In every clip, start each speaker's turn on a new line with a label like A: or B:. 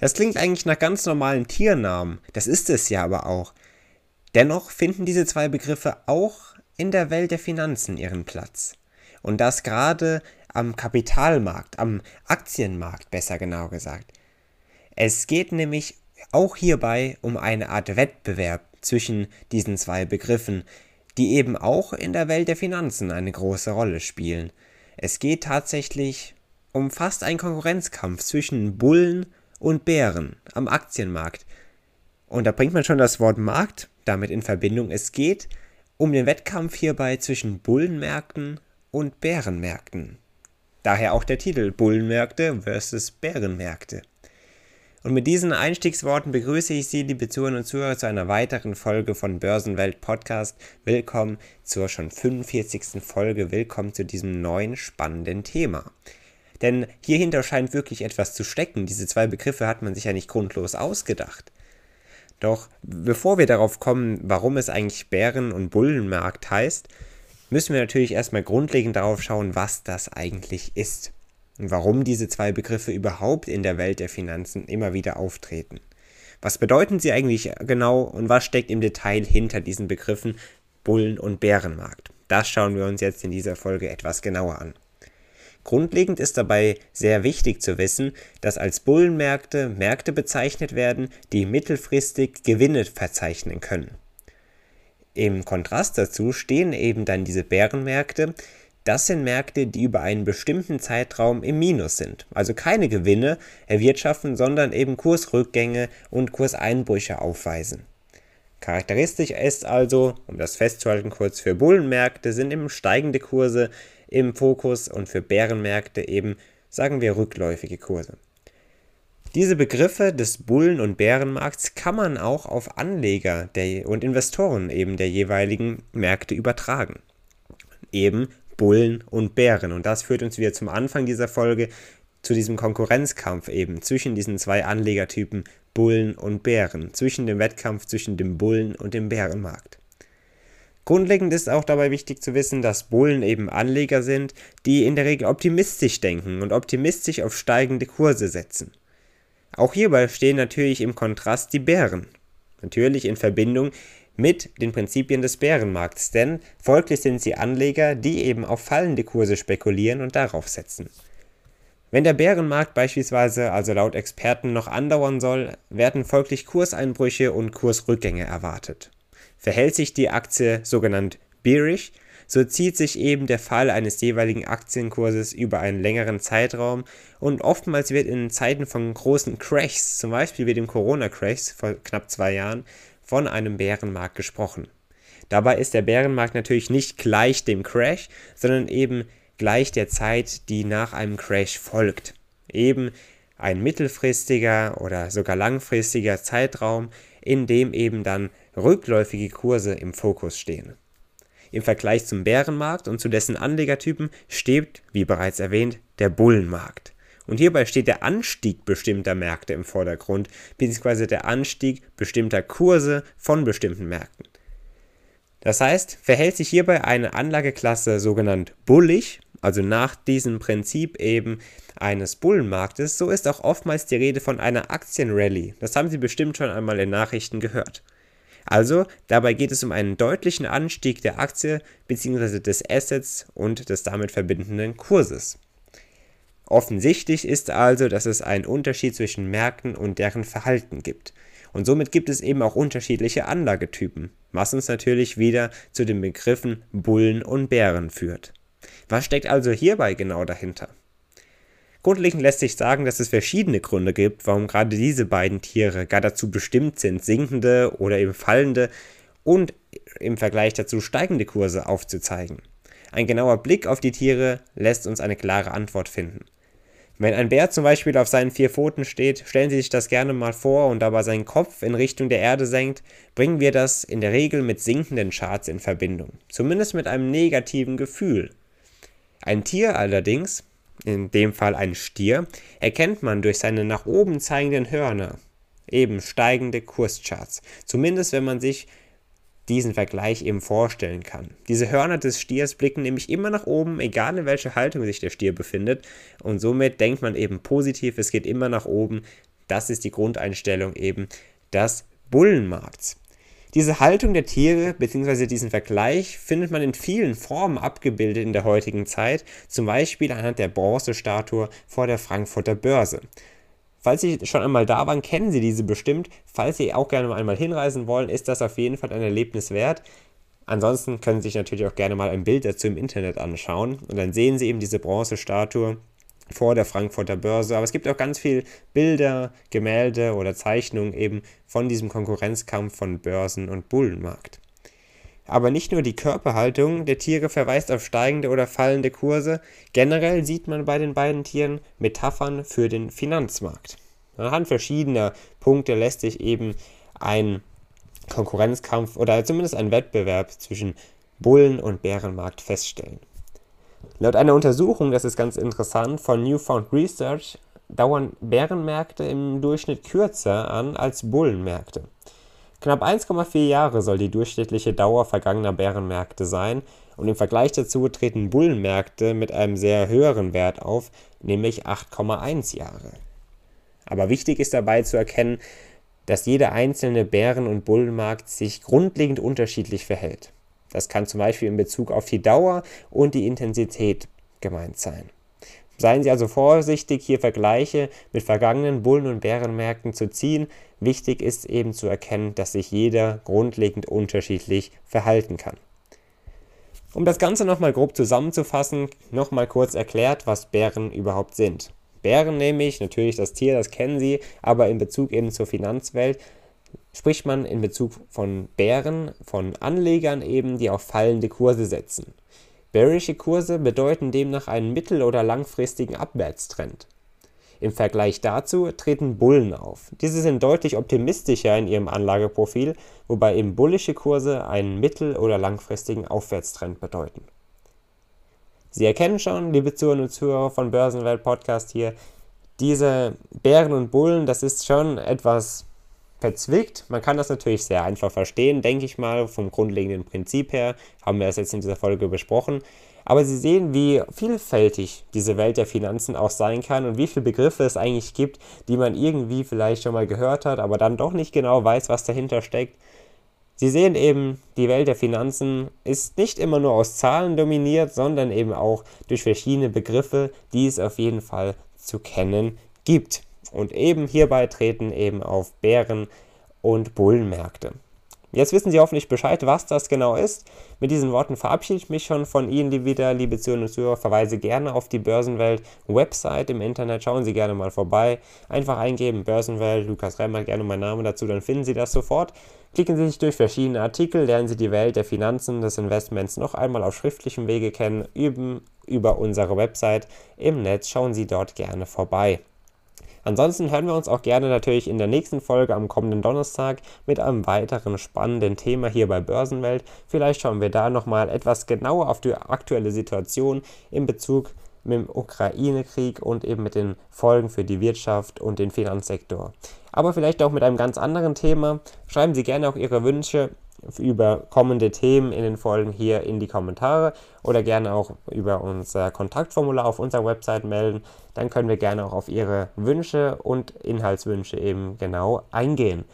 A: Das klingt eigentlich nach ganz normalen Tiernamen, das ist es ja aber auch. Dennoch finden diese zwei Begriffe auch in der Welt der Finanzen ihren Platz. Und das gerade am Kapitalmarkt, am Aktienmarkt besser genau gesagt. Es geht nämlich auch hierbei um eine Art Wettbewerb zwischen diesen zwei Begriffen, die eben auch in der Welt der Finanzen eine große Rolle spielen. Es geht tatsächlich um fast einen Konkurrenzkampf zwischen Bullen und Bären am Aktienmarkt. Und da bringt man schon das Wort Markt damit in Verbindung. Es geht um den Wettkampf hierbei zwischen Bullenmärkten und Bärenmärkten. Daher auch der Titel Bullenmärkte versus Bärenmärkte. Und mit diesen Einstiegsworten begrüße ich Sie, liebe Zuhörer und Zuhörer, zu einer weiteren Folge von Börsenwelt Podcast. Willkommen zur schon 45. Folge. Willkommen zu diesem neuen spannenden Thema. Denn hierhinter scheint wirklich etwas zu stecken. Diese zwei Begriffe hat man sich ja nicht grundlos ausgedacht. Doch bevor wir darauf kommen, warum es eigentlich Bären- und Bullenmarkt heißt, müssen wir natürlich erstmal grundlegend darauf schauen, was das eigentlich ist und warum diese zwei Begriffe überhaupt in der Welt der Finanzen immer wieder auftreten. Was bedeuten sie eigentlich genau und was steckt im Detail hinter diesen Begriffen Bullen- und Bärenmarkt? Das schauen wir uns jetzt in dieser Folge etwas genauer an. Grundlegend ist dabei sehr wichtig zu wissen, dass als Bullenmärkte Märkte bezeichnet werden, die mittelfristig Gewinne verzeichnen können. Im Kontrast dazu stehen eben dann diese Bärenmärkte. Das sind Märkte, die über einen bestimmten Zeitraum im Minus sind, also keine Gewinne erwirtschaften, sondern eben Kursrückgänge und Kurseinbrüche aufweisen. Charakteristisch ist also, um das festzuhalten kurz für Bullenmärkte, sind eben steigende Kurse im Fokus und für Bärenmärkte eben, sagen wir, rückläufige Kurse. Diese Begriffe des Bullen- und Bärenmarkts kann man auch auf Anleger der, und Investoren eben der jeweiligen Märkte übertragen. Eben Bullen und Bären. Und das führt uns wieder zum Anfang dieser Folge zu diesem Konkurrenzkampf eben zwischen diesen zwei Anlegertypen Bullen und Bären, zwischen dem Wettkampf zwischen dem Bullen und dem Bärenmarkt. Grundlegend ist auch dabei wichtig zu wissen, dass Bullen eben Anleger sind, die in der Regel optimistisch denken und optimistisch auf steigende Kurse setzen. Auch hierbei stehen natürlich im Kontrast die Bären. Natürlich in Verbindung mit den Prinzipien des Bärenmarkts, denn folglich sind sie Anleger, die eben auf fallende Kurse spekulieren und darauf setzen. Wenn der Bärenmarkt beispielsweise also laut Experten noch andauern soll, werden folglich Kurseinbrüche und Kursrückgänge erwartet. Verhält sich die Aktie sogenannt bearish, so zieht sich eben der Fall eines jeweiligen Aktienkurses über einen längeren Zeitraum und oftmals wird in Zeiten von großen Crashs, zum Beispiel wie dem Corona-Crash vor knapp zwei Jahren, von einem Bärenmarkt gesprochen. Dabei ist der Bärenmarkt natürlich nicht gleich dem Crash, sondern eben gleich der Zeit, die nach einem Crash folgt. Eben ein mittelfristiger oder sogar langfristiger Zeitraum, in dem eben dann rückläufige Kurse im Fokus stehen. Im Vergleich zum Bärenmarkt und zu dessen Anlegertypen steht, wie bereits erwähnt, der Bullenmarkt. Und hierbei steht der Anstieg bestimmter Märkte im Vordergrund, beziehungsweise der Anstieg bestimmter Kurse von bestimmten Märkten. Das heißt, verhält sich hierbei eine Anlageklasse sogenannt bullig, also nach diesem Prinzip eben eines Bullenmarktes, so ist auch oftmals die Rede von einer Aktienrallye. Das haben Sie bestimmt schon einmal in Nachrichten gehört. Also, dabei geht es um einen deutlichen Anstieg der Aktie bzw. des Assets und des damit verbindenden Kurses. Offensichtlich ist also, dass es einen Unterschied zwischen Märkten und deren Verhalten gibt. Und somit gibt es eben auch unterschiedliche Anlagetypen, was uns natürlich wieder zu den Begriffen Bullen und Bären führt. Was steckt also hierbei genau dahinter? Grundlegend lässt sich sagen, dass es verschiedene Gründe gibt, warum gerade diese beiden Tiere gar dazu bestimmt sind, sinkende oder eben fallende und im Vergleich dazu steigende Kurse aufzuzeigen. Ein genauer Blick auf die Tiere lässt uns eine klare Antwort finden. Wenn ein Bär zum Beispiel auf seinen vier Pfoten steht, stellen Sie sich das gerne mal vor und dabei seinen Kopf in Richtung der Erde senkt, bringen wir das in der Regel mit sinkenden Charts in Verbindung. Zumindest mit einem negativen Gefühl. Ein Tier allerdings, in dem Fall ein Stier, erkennt man durch seine nach oben zeigenden Hörner, eben steigende Kurscharts. Zumindest wenn man sich diesen Vergleich eben vorstellen kann. Diese Hörner des Stiers blicken nämlich immer nach oben, egal in welcher Haltung sich der Stier befindet. Und somit denkt man eben positiv, es geht immer nach oben. Das ist die Grundeinstellung eben des Bullenmarkts. Diese Haltung der Tiere bzw. diesen Vergleich findet man in vielen Formen abgebildet in der heutigen Zeit, zum Beispiel anhand der Bronzestatue vor der Frankfurter Börse. Falls Sie schon einmal da waren, kennen Sie diese bestimmt. Falls Sie auch gerne mal einmal hinreisen wollen, ist das auf jeden Fall ein Erlebnis wert. Ansonsten können Sie sich natürlich auch gerne mal ein Bild dazu im Internet anschauen und dann sehen Sie eben diese Bronzestatue vor der Frankfurter Börse. Aber es gibt auch ganz viele Bilder, Gemälde oder Zeichnungen eben von diesem Konkurrenzkampf von Börsen und Bullenmarkt. Aber nicht nur die Körperhaltung der Tiere verweist auf steigende oder fallende Kurse, generell sieht man bei den beiden Tieren Metaphern für den Finanzmarkt. Anhand verschiedener Punkte lässt sich eben ein Konkurrenzkampf oder zumindest ein Wettbewerb zwischen Bullen- und Bärenmarkt feststellen. Laut einer Untersuchung, das ist ganz interessant, von Newfound Research dauern Bärenmärkte im Durchschnitt kürzer an als Bullenmärkte. Knapp 1,4 Jahre soll die durchschnittliche Dauer vergangener Bärenmärkte sein und im Vergleich dazu treten Bullenmärkte mit einem sehr höheren Wert auf, nämlich 8,1 Jahre. Aber wichtig ist dabei zu erkennen, dass jeder einzelne Bären- und Bullenmarkt sich grundlegend unterschiedlich verhält. Das kann zum Beispiel in Bezug auf die Dauer und die Intensität gemeint sein. Seien Sie also vorsichtig, hier Vergleiche mit vergangenen Bullen- und Bärenmärkten zu ziehen. Wichtig ist eben zu erkennen, dass sich jeder grundlegend unterschiedlich verhalten kann. Um das Ganze nochmal grob zusammenzufassen, nochmal kurz erklärt, was Bären überhaupt sind. Bären nämlich, natürlich das Tier, das kennen Sie, aber in Bezug eben zur Finanzwelt spricht man in Bezug von Bären, von Anlegern eben, die auf fallende Kurse setzen. Bearische Kurse bedeuten demnach einen mittel- oder langfristigen Abwärtstrend. Im Vergleich dazu treten Bullen auf. Diese sind deutlich optimistischer in ihrem Anlageprofil, wobei eben bullische Kurse einen mittel- oder langfristigen Aufwärtstrend bedeuten. Sie erkennen schon, liebe Zuhörer und Zuhörer von Börsenwelt Podcast hier, diese Bären und Bullen, das ist schon etwas verzwickt. Man kann das natürlich sehr einfach verstehen, denke ich mal, vom grundlegenden Prinzip her. Haben wir das jetzt in dieser Folge besprochen. Aber Sie sehen, wie vielfältig diese Welt der Finanzen auch sein kann und wie viele Begriffe es eigentlich gibt, die man irgendwie vielleicht schon mal gehört hat, aber dann doch nicht genau weiß, was dahinter steckt. Sie sehen eben, die Welt der Finanzen ist nicht immer nur aus Zahlen dominiert, sondern eben auch durch verschiedene Begriffe, die es auf jeden Fall zu kennen gibt. Und eben hierbei treten eben auf Bären- und Bullenmärkte. Jetzt wissen Sie hoffentlich Bescheid, was das genau ist. Mit diesen Worten verabschiede ich mich schon von Ihnen wieder, liebe Zuhörer und Zuhörer. Verweise gerne auf die Börsenwelt-Website im Internet. Schauen Sie gerne mal vorbei. Einfach eingeben, Börsenwelt, Lukas Reimer, gerne mein Name dazu, dann finden Sie das sofort. Klicken Sie sich durch verschiedene Artikel, lernen Sie die Welt der Finanzen, des Investments noch einmal auf schriftlichem Wege kennen, üben über unsere Website im Netz. Schauen Sie dort gerne vorbei. Ansonsten hören wir uns auch gerne natürlich in der nächsten Folge am kommenden Donnerstag mit einem weiteren spannenden Thema hier bei Börsenwelt. Vielleicht schauen wir da nochmal etwas genauer auf die aktuelle Situation in Bezug mit dem Ukraine-Krieg und eben mit den Folgen für die Wirtschaft und den Finanzsektor. Aber vielleicht auch mit einem ganz anderen Thema. Schreiben Sie gerne auch Ihre Wünsche über kommende Themen in den Folgen hier in die Kommentare oder gerne auch über unser Kontaktformular auf unserer Website melden. Dann können wir gerne auch auf Ihre Wünsche und Inhaltswünsche eben genau eingehen.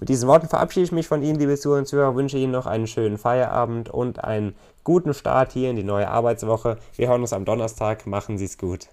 A: Mit diesen Worten verabschiede ich mich von Ihnen, liebe Zuhörer und Zuhörer, wünsche Ihnen noch einen schönen Feierabend und einen guten Start hier in die neue Arbeitswoche. Wir hören uns am Donnerstag. Machen Sie es gut.